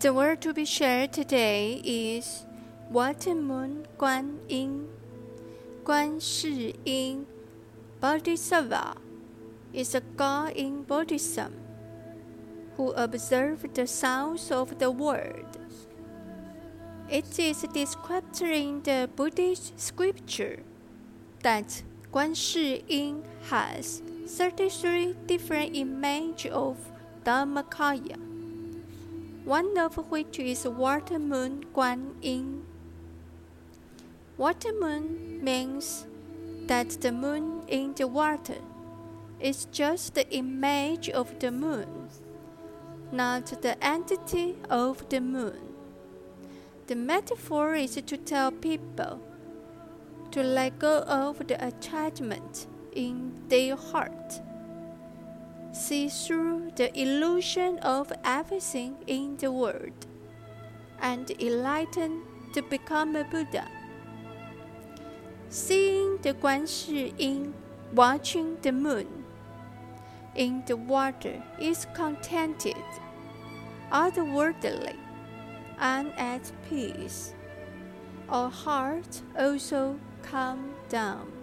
The word to be shared today is Water Moon Guan Yin. Guan Shi Yin Bodhisattva is a god in Buddhism who observed the sounds of the world. It is described in the Buddhist scripture that Guan Shi Yin has 33 different images of Dharmakaya, one of which is Water Moon Guan Yin. Water moon means that the moon in the water is just the image of the moon, not the entity of the moon. The metaphor is to tell people to let go of the attachment in their heart, see through the illusion of everything in the world, and enlighten to become a Buddha. Seeing the Guan Shi Yin watching the moon in the water is contented, otherworldly, and at peace. Our heart also calm down.